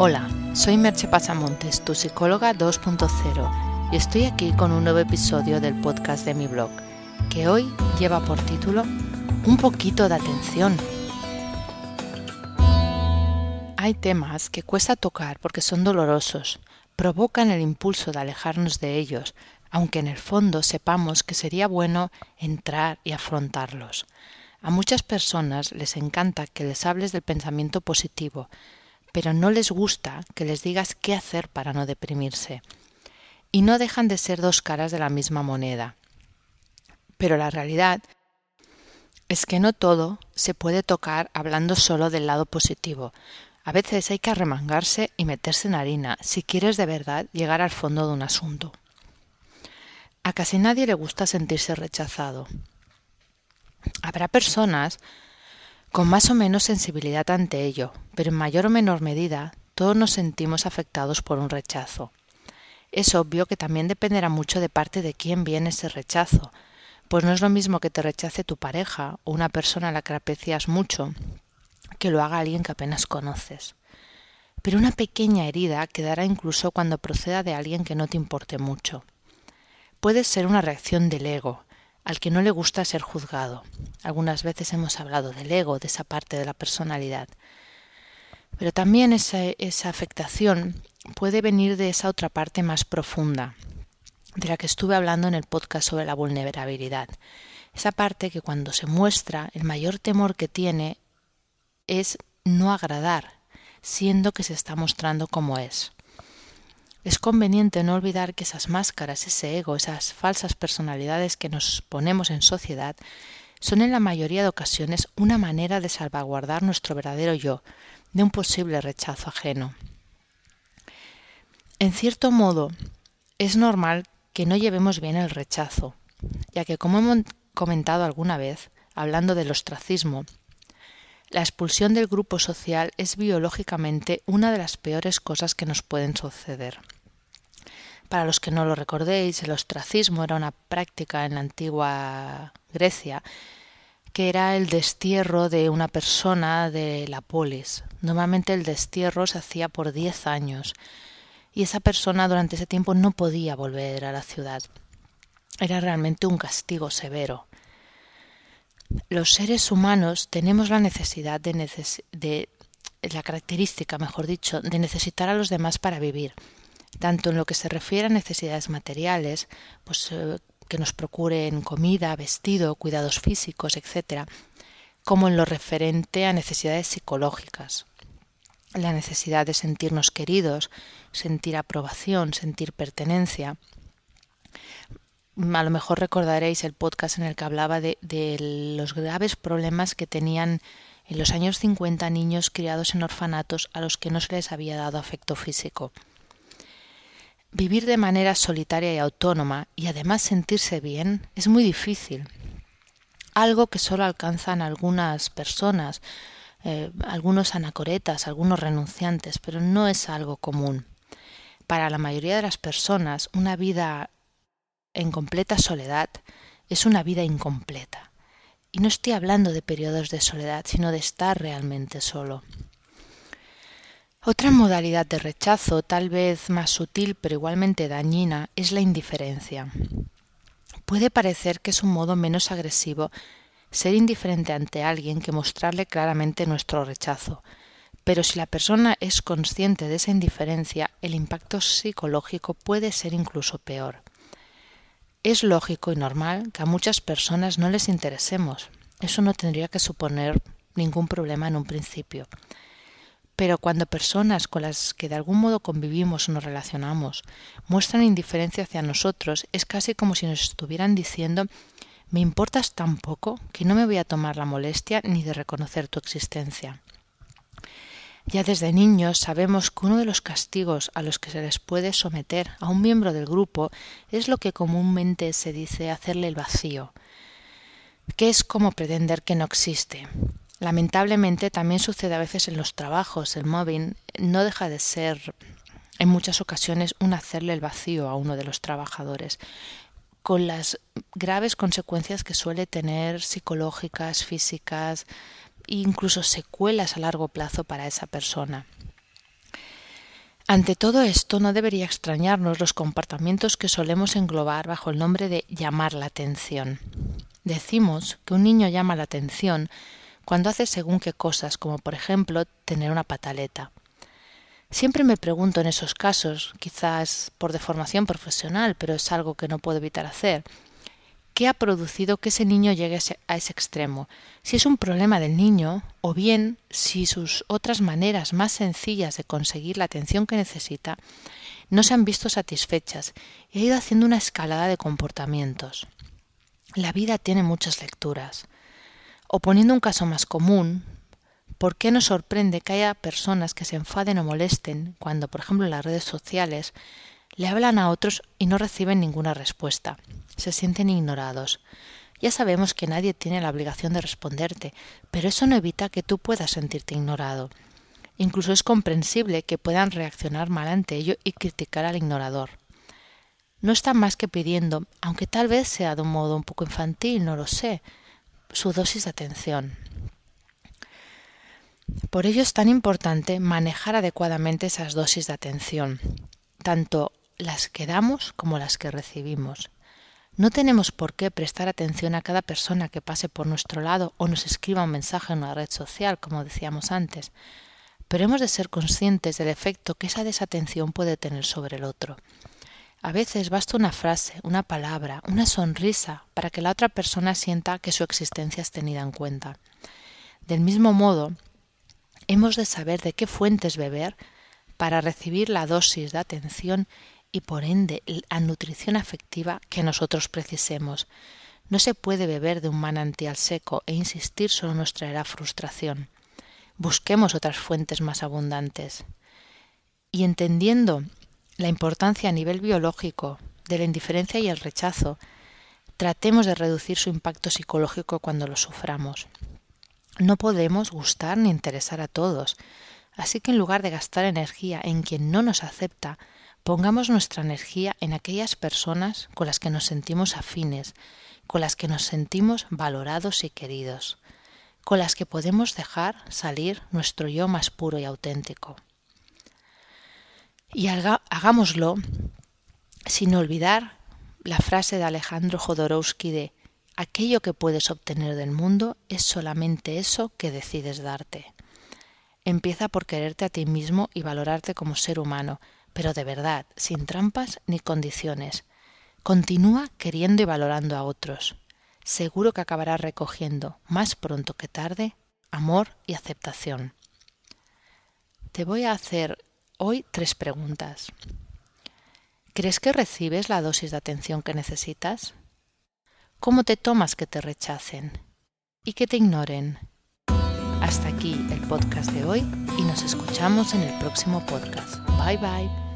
Hola, soy Merche Pasamontes, tu psicóloga 2.0, y estoy aquí con un nuevo episodio del podcast de mi blog, que hoy lleva por título Un poquito de atención. Hay temas que cuesta tocar porque son dolorosos, provocan el impulso de alejarnos de ellos, aunque en el fondo sepamos que sería bueno entrar y afrontarlos. A muchas personas les encanta que les hables del pensamiento positivo, pero no les gusta que les digas qué hacer para no deprimirse. Y no dejan de ser dos caras de la misma moneda. Pero la realidad es que no todo se puede tocar hablando solo del lado positivo. A veces hay que arremangarse y meterse en harina si quieres de verdad llegar al fondo de un asunto. A casi nadie le gusta sentirse rechazado. Habrá personas con más o menos sensibilidad ante ello, pero en mayor o menor medida todos nos sentimos afectados por un rechazo. Es obvio que también dependerá mucho de parte de quién viene ese rechazo, pues no es lo mismo que te rechace tu pareja o una persona a la que aprecias mucho que lo haga alguien que apenas conoces. Pero una pequeña herida quedará incluso cuando proceda de alguien que no te importe mucho. Puede ser una reacción del ego, al que no le gusta ser juzgado. Algunas veces hemos hablado del ego, de esa parte de la personalidad. Pero también esa, esa afectación puede venir de esa otra parte más profunda, de la que estuve hablando en el podcast sobre la vulnerabilidad. Esa parte que cuando se muestra, el mayor temor que tiene es no agradar, siendo que se está mostrando como es. Es conveniente no olvidar que esas máscaras, ese ego, esas falsas personalidades que nos ponemos en sociedad, son en la mayoría de ocasiones una manera de salvaguardar nuestro verdadero yo de un posible rechazo ajeno. En cierto modo, es normal que no llevemos bien el rechazo, ya que como hemos comentado alguna vez, hablando del ostracismo, la expulsión del grupo social es biológicamente una de las peores cosas que nos pueden suceder. Para los que no lo recordéis, el ostracismo era una práctica en la antigua Grecia que era el destierro de una persona de la polis. Normalmente el destierro se hacía por diez años y esa persona durante ese tiempo no podía volver a la ciudad. Era realmente un castigo severo. Los seres humanos tenemos la necesidad de, de la característica, mejor dicho, de necesitar a los demás para vivir tanto en lo que se refiere a necesidades materiales, pues eh, que nos procuren comida, vestido, cuidados físicos, etc., como en lo referente a necesidades psicológicas. La necesidad de sentirnos queridos, sentir aprobación, sentir pertenencia. A lo mejor recordaréis el podcast en el que hablaba de, los graves problemas que tenían en los años 50 niños criados en orfanatos a los que no se les había dado afecto físico. Vivir de manera solitaria y autónoma y además sentirse bien es muy difícil. Algo que solo alcanzan algunas personas, eh, algunos anacoretas, algunos renunciantes, pero no es algo común. Para la mayoría de las personas, una vida en completa soledad es una vida incompleta. Y no estoy hablando de periodos de soledad, sino de estar realmente solo. Otra modalidad de rechazo, tal vez más sutil pero igualmente dañina, es la indiferencia. Puede parecer que es un modo menos agresivo ser indiferente ante alguien que mostrarle claramente nuestro rechazo, pero si la persona es consciente de esa indiferencia, el impacto psicológico puede ser incluso peor. Es lógico y normal que a muchas personas no les interesemos. Eso no tendría que suponer ningún problema en un principio. Pero cuando personas con las que de algún modo convivimos o nos relacionamos muestran indiferencia hacia nosotros, es casi como si nos estuvieran diciendo me importas tan poco que no me voy a tomar la molestia ni de reconocer tu existencia. Ya desde niños sabemos que uno de los castigos a los que se les puede someter a un miembro del grupo es lo que comúnmente se dice hacerle el vacío, que es como pretender que no existe, Lamentablemente también sucede a veces en los trabajos. El mobbing no deja de ser en muchas ocasiones un hacerle el vacío a uno de los trabajadores con las graves consecuencias que suele tener psicológicas, físicas e incluso secuelas a largo plazo para esa persona. Ante todo esto no debería extrañarnos los comportamientos que solemos englobar bajo el nombre de llamar la atención. Decimos que un niño llama la atención cuando hace según qué cosas, como por ejemplo tener una pataleta. Siempre me pregunto en esos casos, quizás por deformación profesional, pero es algo que no puedo evitar hacer, qué ha producido que ese niño llegue a ese extremo, si es un problema del niño o bien si sus otras maneras más sencillas de conseguir la atención que necesita no se han visto satisfechas y ha ido haciendo una escalada de comportamientos. La vida tiene muchas lecturas. O poniendo un caso más común, ¿por qué nos sorprende que haya personas que se enfaden o molesten cuando, por ejemplo, en las redes sociales le hablan a otros y no reciben ninguna respuesta. Se sienten ignorados. Ya sabemos que nadie tiene la obligación de responderte, pero eso no evita que tú puedas sentirte ignorado. Incluso es comprensible que puedan reaccionar mal ante ello y criticar al ignorador. No están más que pidiendo, aunque tal vez sea de un modo un poco infantil, no lo sé, su dosis de atención. Por ello es tan importante manejar adecuadamente esas dosis de atención, tanto las que damos como las que recibimos. No tenemos por qué prestar atención a cada persona que pase por nuestro lado o nos escriba un mensaje en una red social, como decíamos antes, pero hemos de ser conscientes del efecto que esa desatención puede tener sobre el otro. A veces basta una frase, una palabra, una sonrisa para que la otra persona sienta que su existencia es tenida en cuenta. Del mismo modo, hemos de saber de qué fuentes beber para recibir la dosis de atención y por ende la nutrición afectiva que nosotros precisemos. No se puede beber de un manantial seco e insistir solo nos traerá frustración. Busquemos otras fuentes más abundantes. Y entendiendo la importancia a nivel biológico de la indiferencia y el rechazo, tratemos de reducir su impacto psicológico cuando lo suframos. No podemos gustar ni interesar a todos, así que en lugar de gastar energía en quien no nos acepta, Pongamos nuestra energía en aquellas personas con las que nos sentimos afines, con las que nos sentimos valorados y queridos, con las que podemos dejar salir nuestro yo más puro y auténtico. Y hagámoslo sin olvidar la frase de Alejandro Jodorowsky de aquello que puedes obtener del mundo es solamente eso que decides darte. Empieza por quererte a ti mismo y valorarte como ser humano, pero de verdad, sin trampas ni condiciones. Continúa queriendo y valorando a otros. Seguro que acabarás recogiendo, más pronto que tarde, amor y aceptación. Te voy a hacer hoy tres preguntas. ¿Crees que recibes la dosis de atención que necesitas? ¿Cómo te tomas que te rechacen y que te ignoren? Hasta aquí el podcast de hoy y nos escuchamos en el próximo podcast. Bye bye.